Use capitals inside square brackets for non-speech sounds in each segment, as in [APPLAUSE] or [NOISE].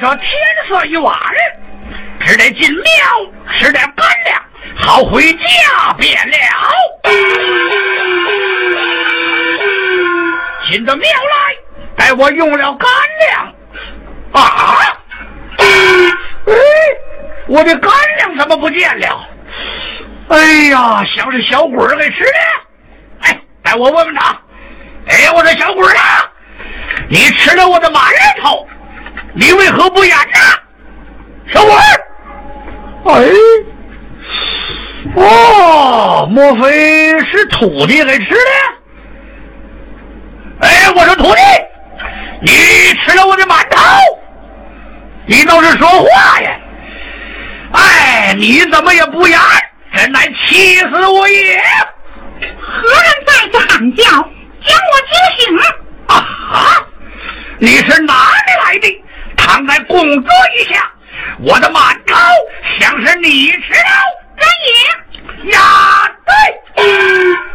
这天色已晚，只得进庙吃点干粮，好回家便了。进到庙来，待我用了干粮。啊！哎，我的干粮怎么不见了？哎呀，像是小鬼给吃的。哎，待我问问他。哎，我说小鬼儿啊，你吃了我的馒头，你为何不演呢？小鬼儿，哎，哦，莫非是土地给吃的？哎，我说徒弟，你吃了我的馒头，你倒是说话呀！哎，你怎么也不演？真乃气死我也！何人在此喊叫？将我惊醒！啊哈！你是哪里来的？躺在供桌一下，我的馒头像是你吃了。人也呀，对，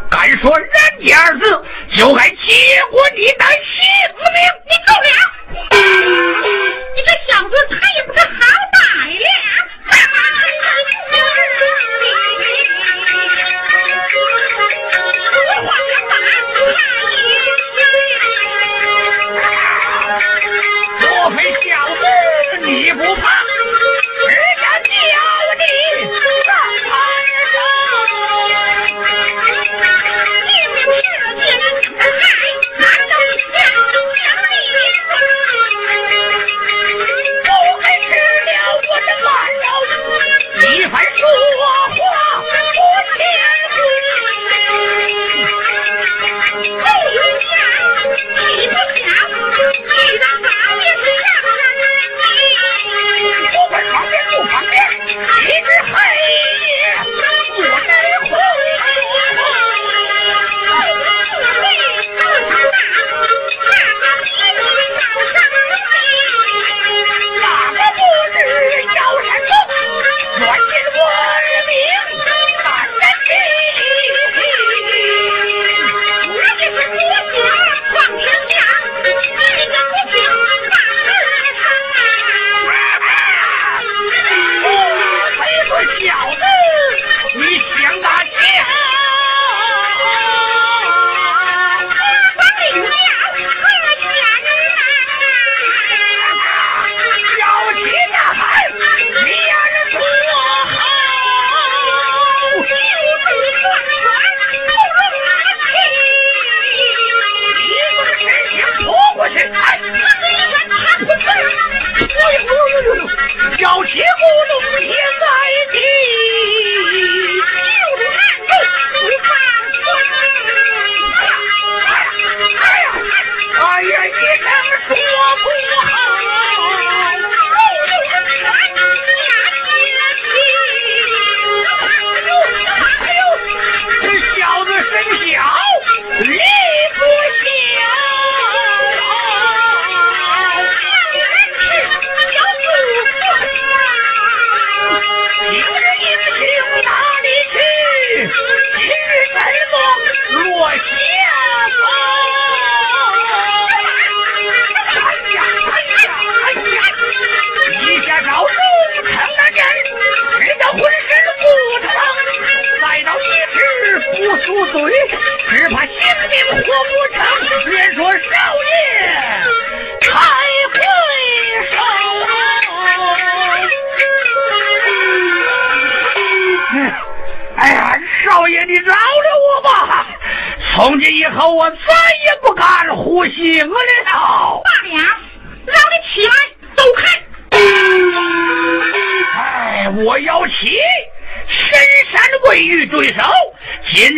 敢说人家二字，就该结果你的性命。你够了！你这小子他也不是好歹 [LAUGHS] 不怕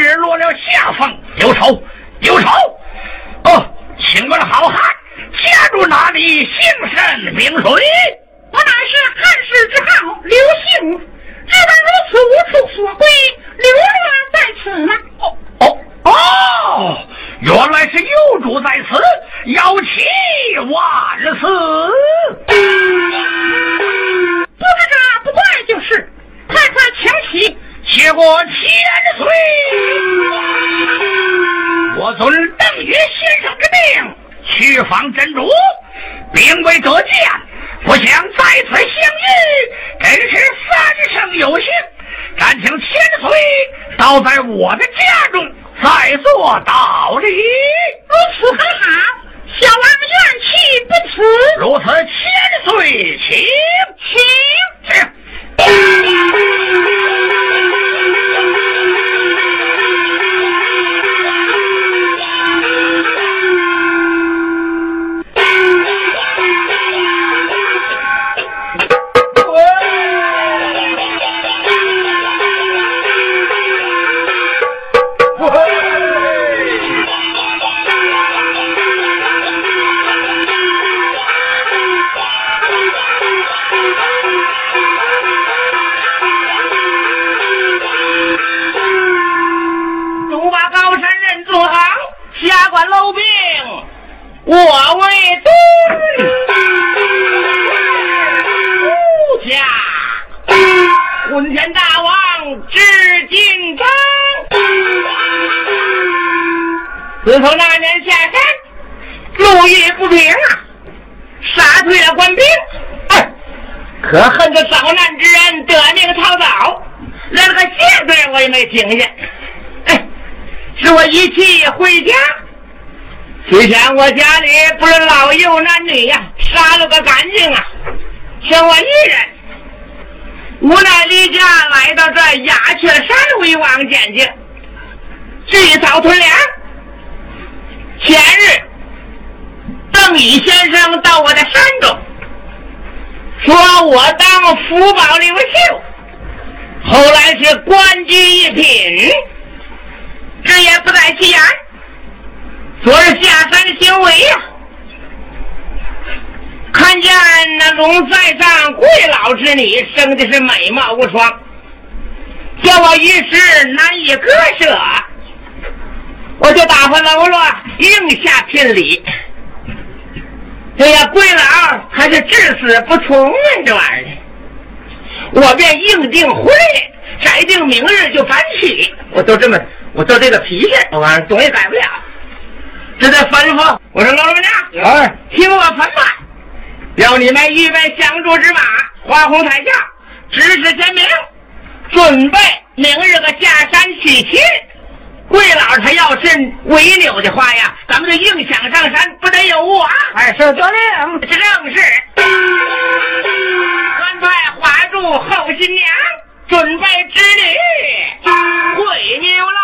人落了下风，有仇。到我的山中，说我当福宝刘秀，后来是官居一品，这也不在其言。昨日下山行为呀，看见那龙在上贵老之女生的是美貌无双，叫我一时难以割舍，我就打发喽啰应下聘礼。哎呀，贵老还是至死不从啊，这玩意儿，我便硬定婚日，摘定明日就搬起。我就这么，我就这个脾气，我玩意儿总也改不了。这得吩咐，我说老人家，哎，听我吩咐，要你们预备相助之马，花红彩轿，指示天明，准备明日个下山娶亲。贵老他要是违扭的话呀，咱们就硬想上山，不得有误啊！哎，是得令，这正是。专派花柱后新娘，准备织女回牛啦。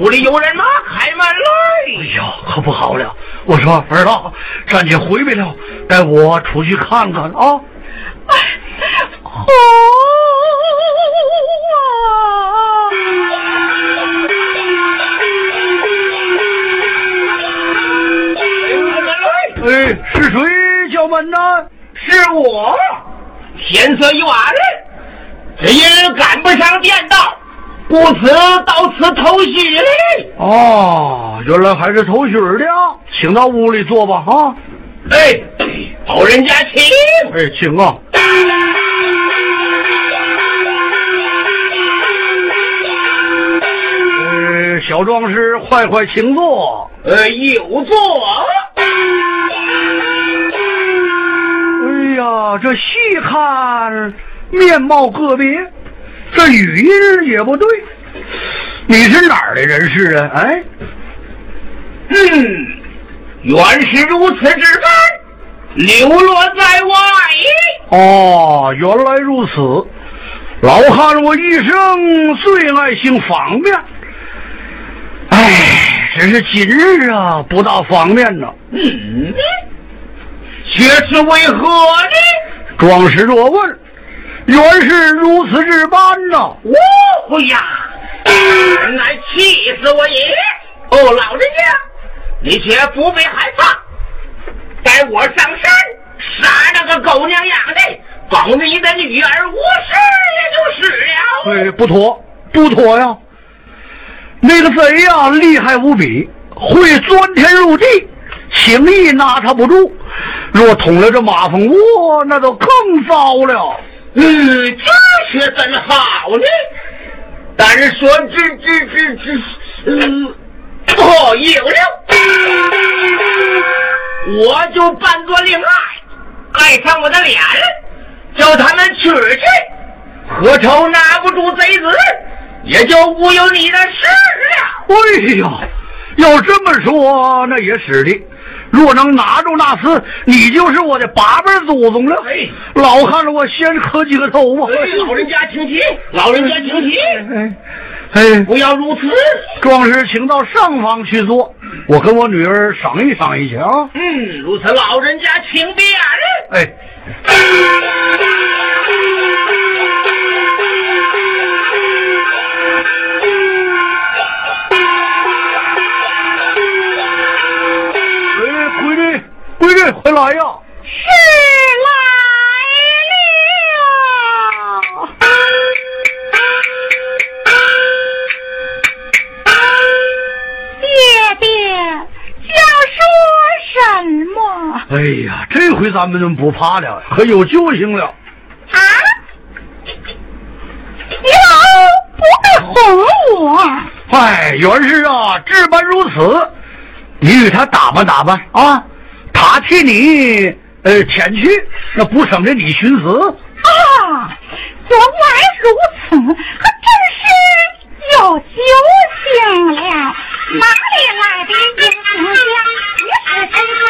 儿子，咱姐回来了，带我出去看看啊！哦，哎，是谁叫门呢？是我。天色已晚，只因赶不上电道，故此到此偷袭嘞。哦，原来还是偷袭的。请到屋里坐吧，啊！哎，老人家请。哎，请啊！呃，小壮士，快快请坐。呃，有座。哎呀，这细看面貌个别，这语音也不对。你是哪儿的人士啊？哎，嗯。原是如此之般，流落在外。哦，原来如此。老汉，我一生最爱行方便，哎，只是今日啊不大方便呢。嗯，却是为何呢？壮士若问，原是如此这般呐。哦呀，原来气死我也！哦，老人家。你且不必害怕，待我上山杀那个狗娘养的，保你的女儿无事也就是了。哎，不妥，不妥呀！那个贼呀，厉害无比，会钻天入地，轻易拿他不住。若捅了这马蜂窝，那就更糟了。嗯，这却怎好呢？但是说这这这这，嗯。好，有了，我就扮作令爱，盖上我的脸，叫他们取去，何愁拿不住贼子，也就无有你的事了。哎呀，要这么说，那也是的。若能拿住那厮，你就是我的八辈祖宗了。哎，老汉子，我先磕几个头吧。老人家请起，老人家请起。哎。哎，不要如此！壮士，请到上方去坐，我跟我女儿商议商议去啊。嗯，如此，老人家请便。哎。哎，女，闺女，快来呀！是来了。爹爹想说。什么？哎呀，这回咱们不怕了，可有救星了！啊！你老不会哄我？哎，原是啊，这般如此。你与他打扮打扮啊，他替你呃前去，那不省得你寻死啊。原来如此，还真是有酒醒了。哪里来的英雄将？也是神快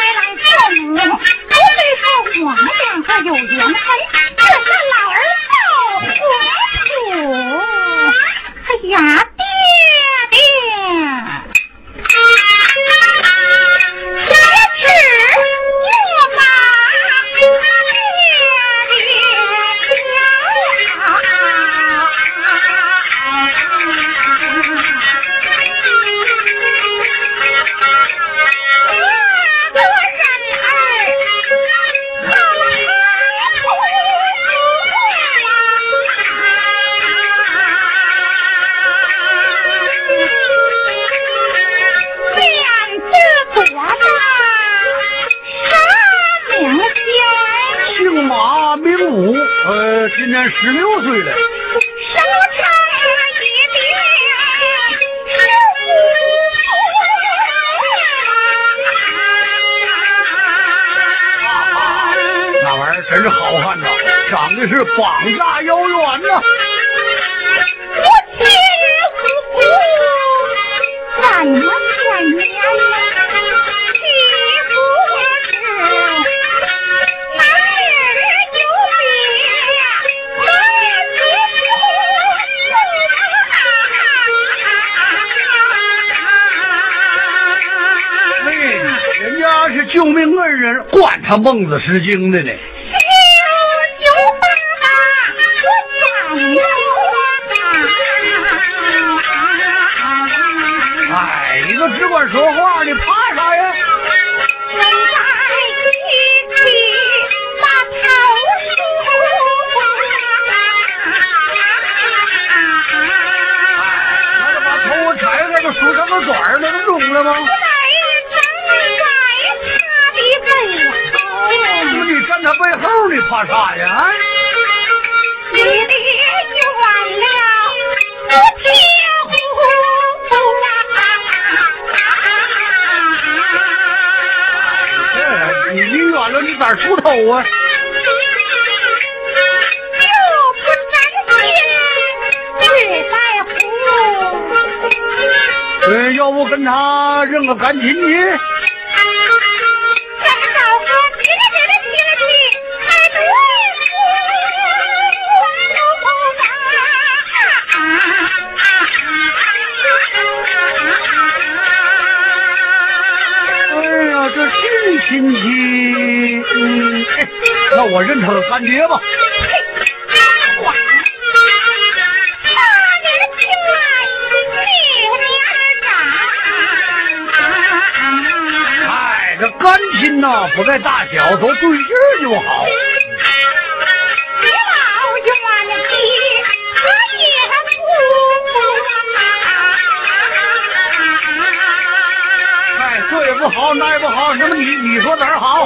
他孟子失经的呢。哎，你都只管说话，你怕啥呀？那就把头拆开，就梳成个卷儿，那不中了吗？他背后你怕啥呀？你的冤了不贴你你冤了，你咋出头啊？就不沾亲在乎。呃，要不跟他认个干亲去？我认他个干爹吧。哎，这干亲呐，不在大小，都对劲儿就好。不好，那也不好，那么你你说哪儿好？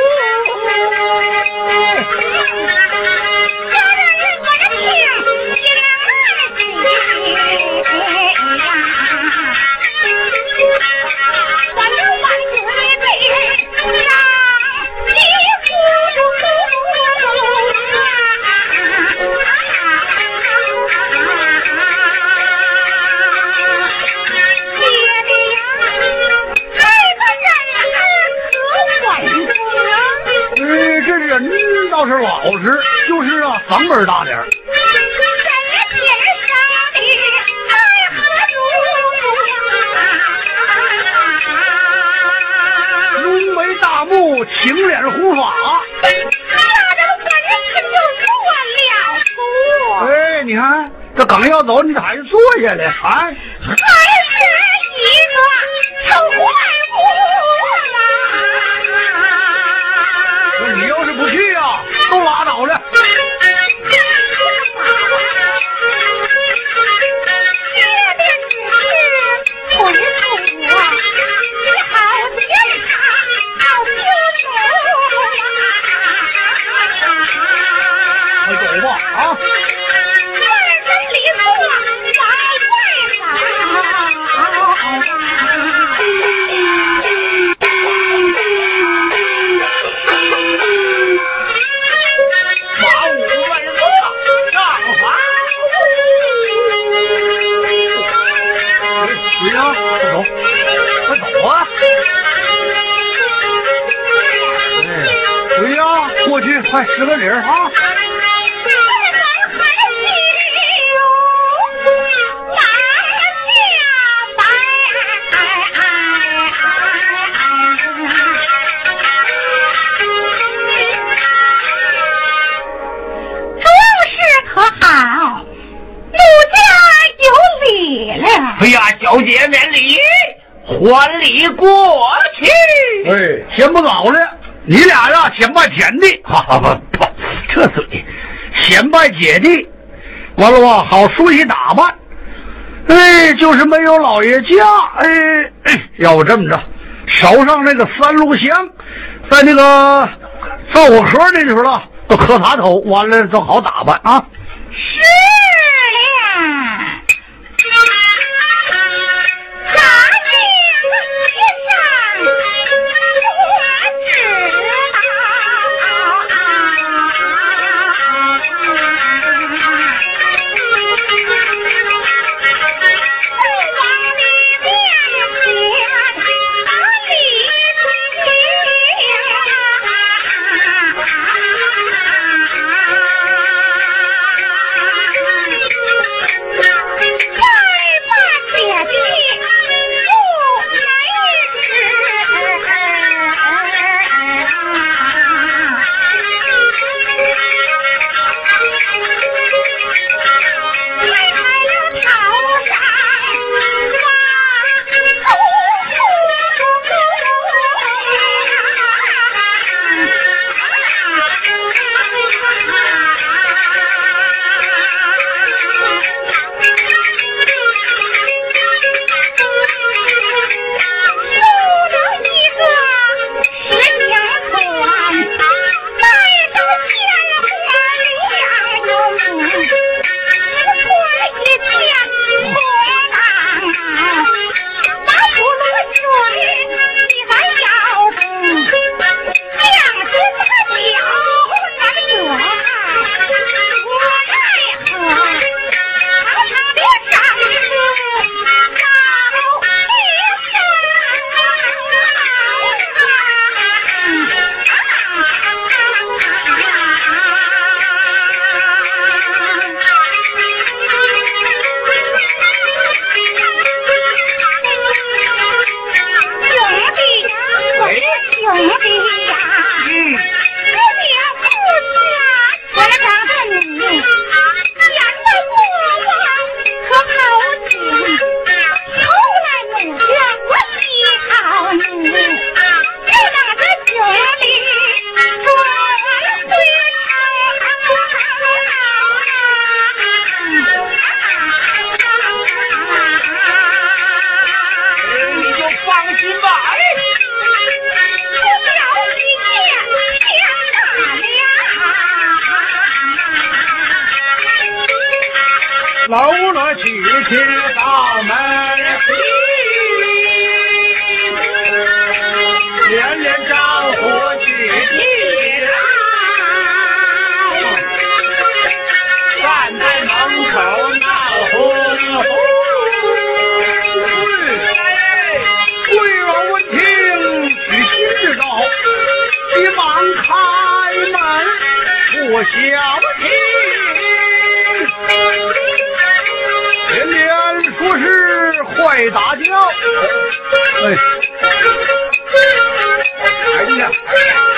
就是啊，嗓门大点儿。浓眉大目，青脸胡发。哎，你看，这刚要走，你咋还坐下来？哎，啊！先不早了，你俩呀，先拜天地，[LAUGHS] 哈哈不不，这嘴，[LAUGHS] 先拜姐弟，完了吧，好梳洗打扮。哎，就是没有老爷家，哎哎，要不这么着，烧上那个三炷香，在那个灶火盒那里头了，都磕仨头，完了就好打扮啊。是搂了娶亲到门连连招呼去站在门口闹哄哄。贵王闻听，喜心知道，急忙开门，我哎快打听。哎，哎呀！哎呀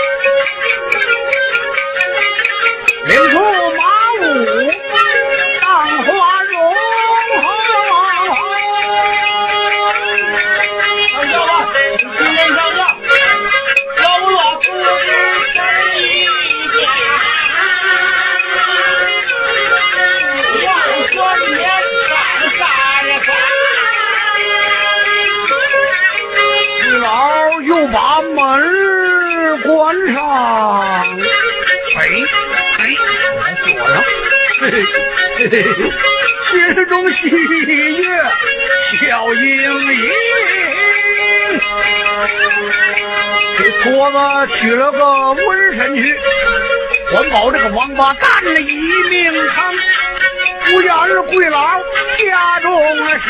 嘿嘿嘿，心中喜悦笑盈盈，给婆子娶了个瘟神婿，还保这个王八蛋的一命康，不嫁二贵老，家中了事。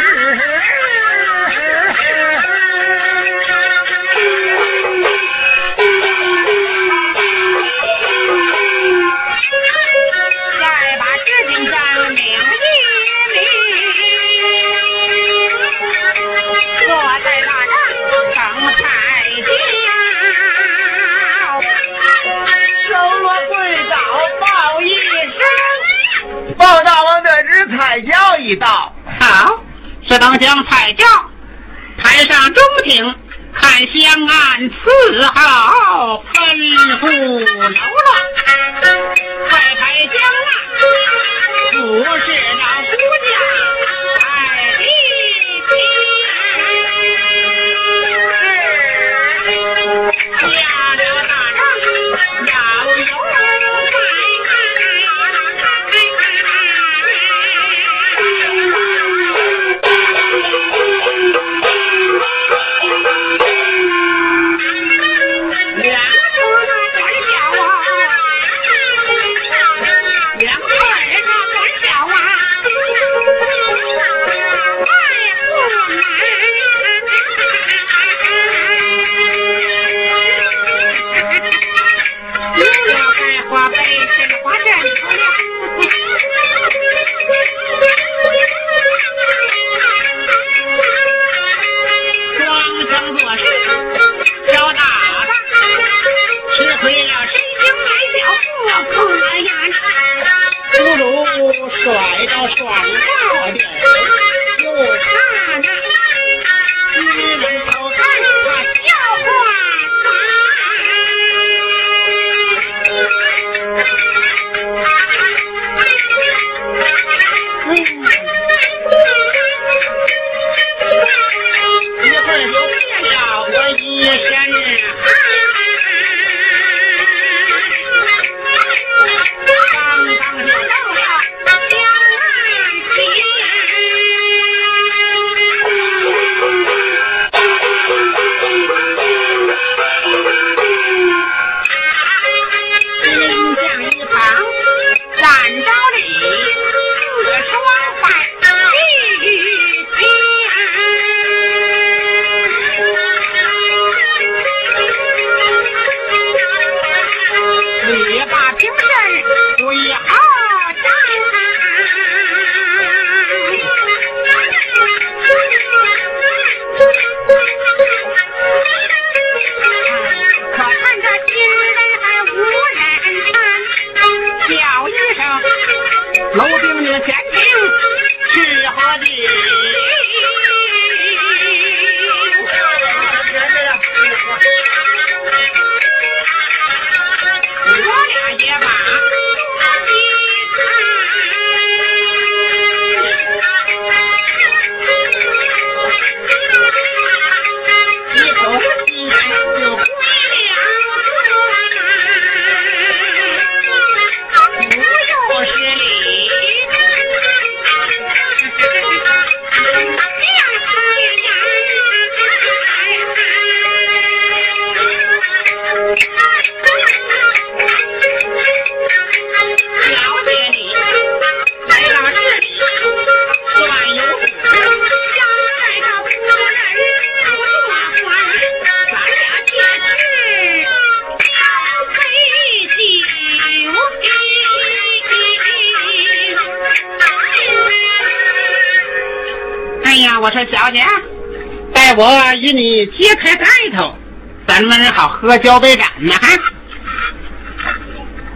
道好是当将彩轿抬上中庭看香案伺候吩咐楼乱快开香案不是咱们好喝交杯盏呢。哈。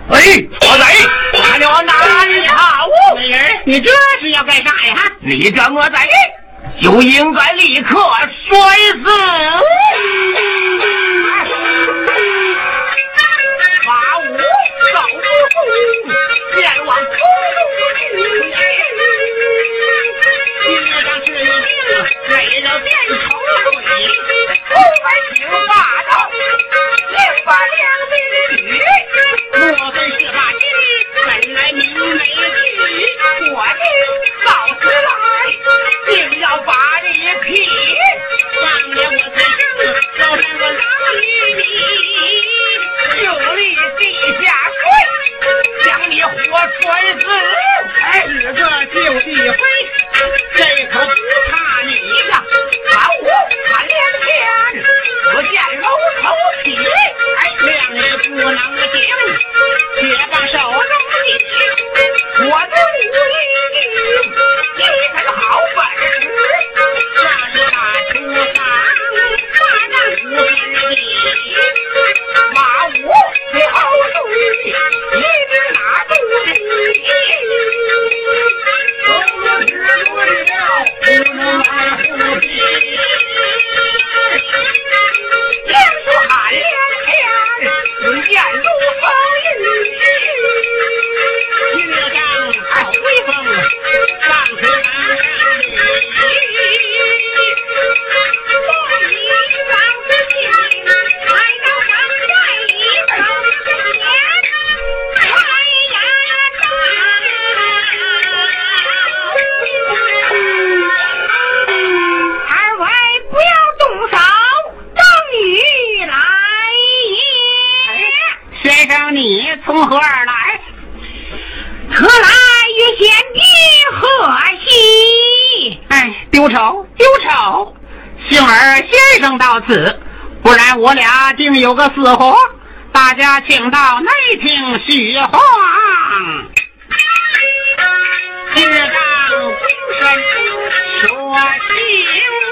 哎，我贼，哪里我哪里好？美人，你这是要干啥呀？你这我贼，就应该立刻摔死。八五少不送，前往空中去。地上了变后边听霸道，另把两杯的女。莫非是把你本来明媒去，我的告辞来，定要把你劈。放了我最生，要让我老于你，就立地下水，将你活摔死。哎，日个就地回，这可不怕不能行，且把而先生到此，不然我俩定有个死活。大家请到内厅叙话。日当精神说情。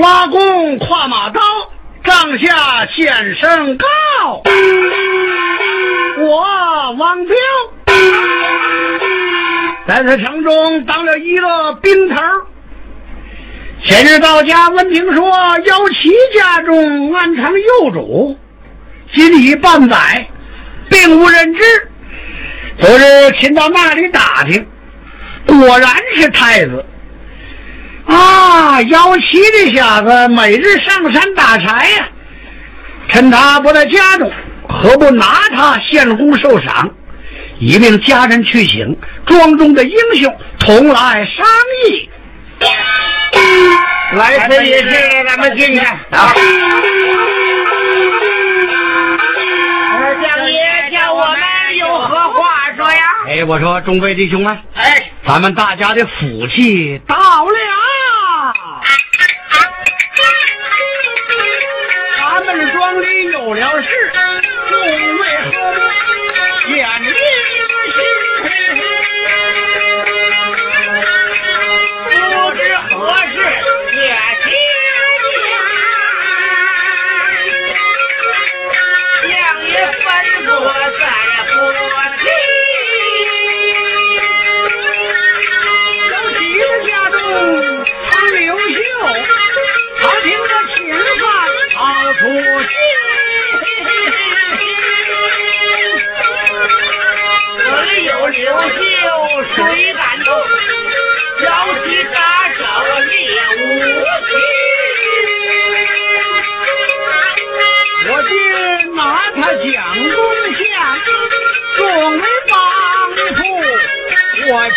拉弓跨马刀，帐下先生高。我王彪在此城中当了一个兵头。前日到家闻听说姚琦家中安藏幼主，今已半载，并无人知。昨日亲到那里打听，果然是太子。啊，幺七这小子每日上山打柴呀、趁他不在家中，何不拿他献功受赏，以命家人去请庄中的英雄同来商议。来此一事，咱们进去。啊！将爷叫我们有何话说呀？哎，我说众位弟兄们，哎，咱们大家的福气到了。[LAUGHS] 咱们庄里有了事，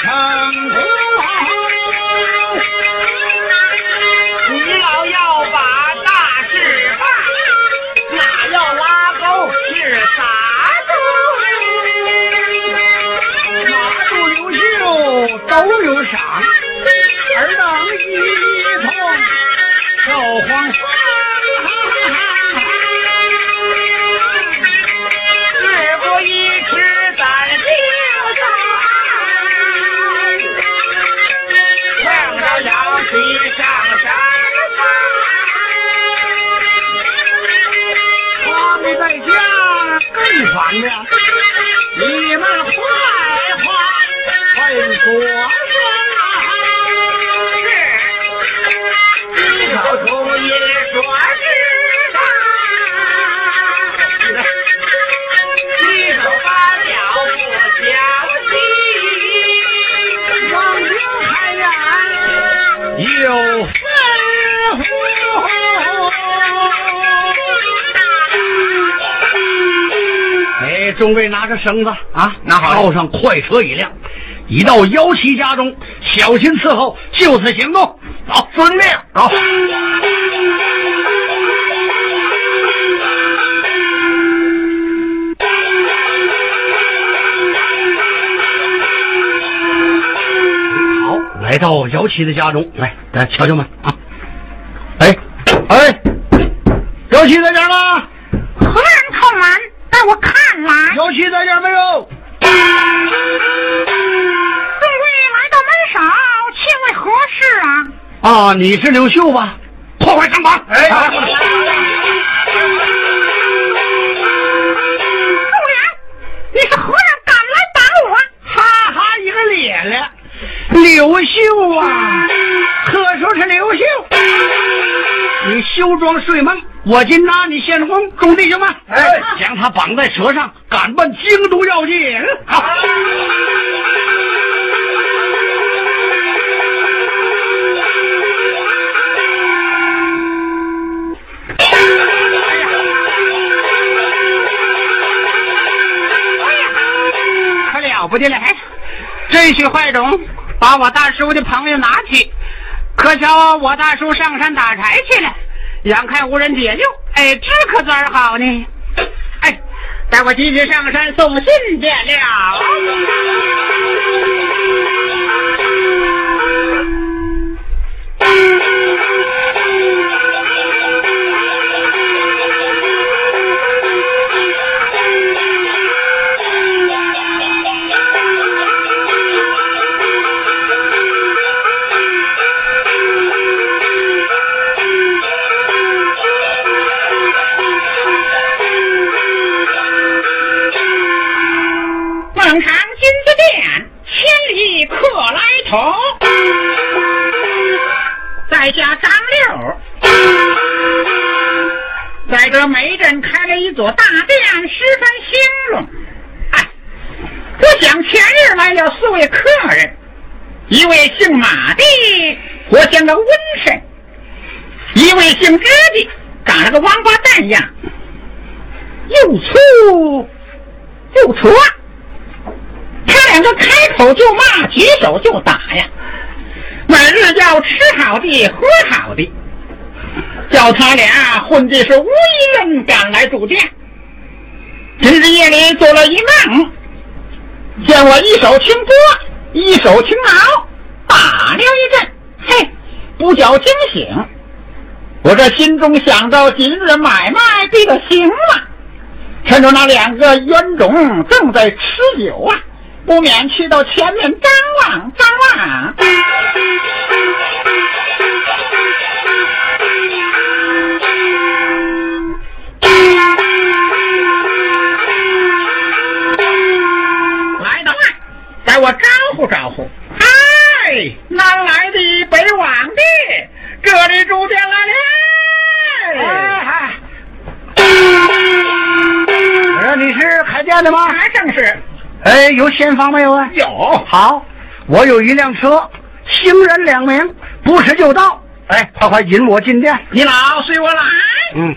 ध्यान 着绳子啊，拿好了套上快车一辆，已到姚七家中，小心伺候，就此行动。走，遵命。走。好，来到姚七的家中，来，来瞧瞧们啊！哎，哎，姚七在这儿吗？何人叩门？带我看来。姚琦在这没有？众位来到门首，请问何事啊？啊，你是刘秀吧？破坏城防！哎，首领，你是何人敢来打我？哈哈，一个咧咧，刘秀啊，可说是刘秀。你休装睡梦，我今拿你献功，众弟兄们，哎，将他绑在车上，赶奔京都要紧。好。可了不得了！这些坏种把我大师傅的朋友拿去，可巧我大叔上山打柴去了，眼看无人解救，哎，这可咋好呢？哎，待我急急上山送信便了。[LAUGHS] 金子殿，千里客来投。在下张六，在这梅镇开了一座大店，十分兴隆。哎，我想前日来了四位客人，一位姓马的，活像个瘟神；一位姓支的，长了个王八蛋样，又粗又矬。两个开口就骂，举手就打呀，每日要吃好的，喝好的，叫他俩混的是无一人敢来住店。今日夜里做了一梦，见我一手清锅，一手轻挠，打了一阵，嘿，不觉惊醒。我这心中想到今日买卖必得行了，趁着那两个冤种正在吃酒啊。不免去到前面张望张望。来到，给我招呼招呼。嗨，南来的北往的，这里住店来了。哎，哎，你是开店的吗？还正是。哎，有现房没有啊？有。好，我有一辆车，行人两名，不迟就到。哎，快快引我进店。你老随我来。嗯。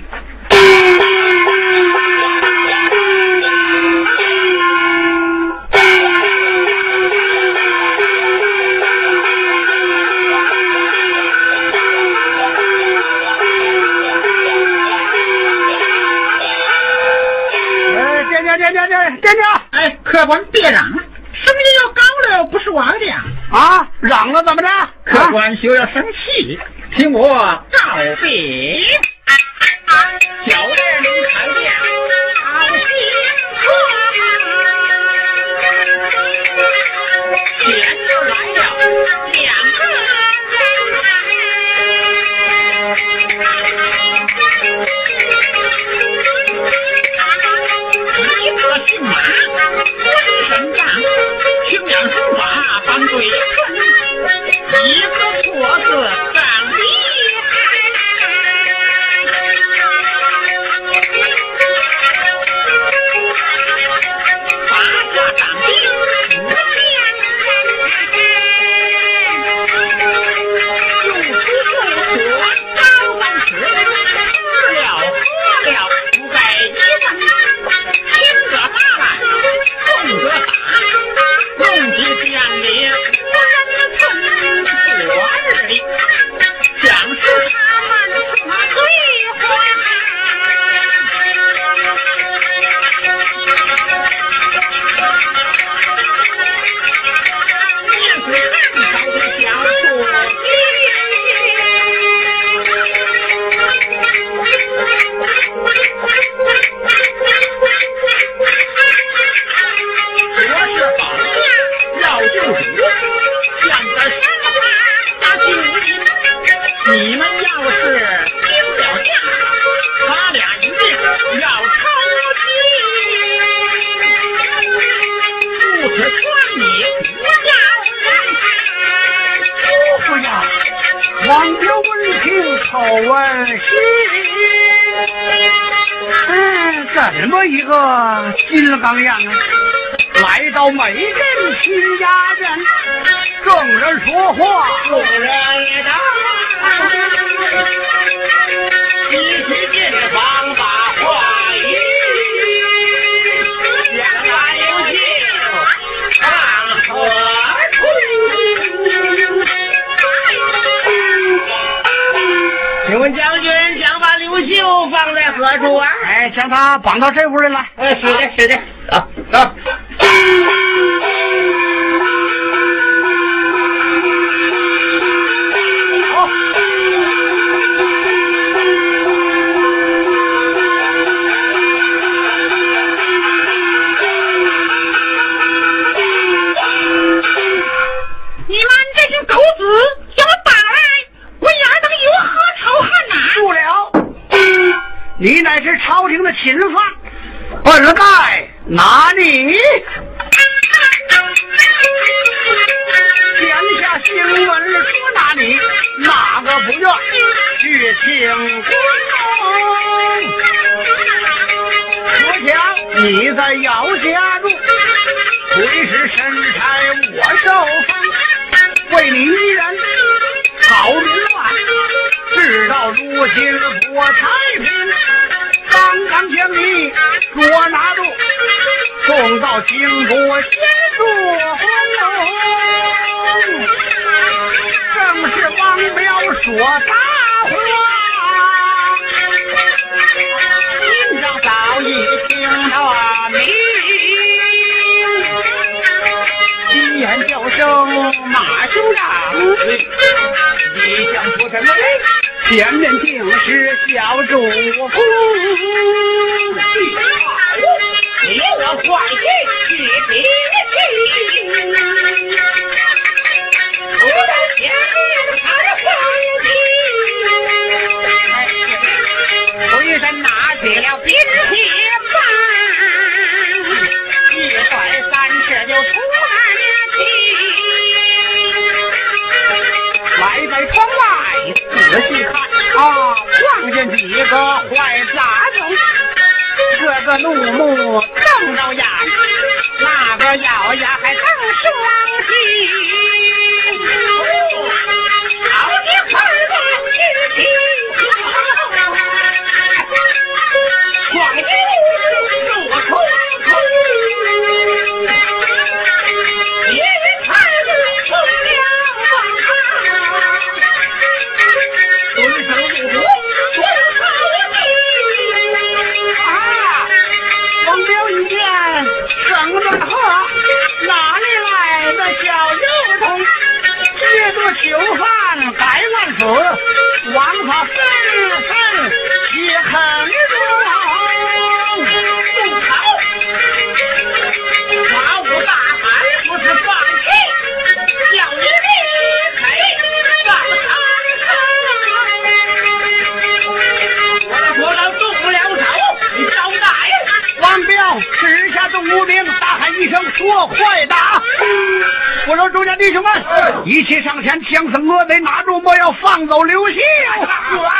哎，店家店家店店家，哎，客官别嚷了，声音要高了，不是我的。啊，嚷了怎么着？客官休要生气，听我告禀。小店里开店，好兴客，前头来了两个哎，将他绑到这屋来了。哎，是的，是的，的侵犯，本该拿你天下新闻说拿你，哪个不愿去请官？我想你在姚家住，随时身差我受封，为你一人好民乱，直到如今我太平，刚将你捉拿住，送到京都先做官。正是王彪说大话，今朝早已听得明。一言叫声马兄长，一向不真为，前面竟是小主公。你我快去去提亲，不到前怒目瞪着眼，那个咬牙还瞪双睛。一起上前，将此恶贼拿住，莫要放走刘秀。”哇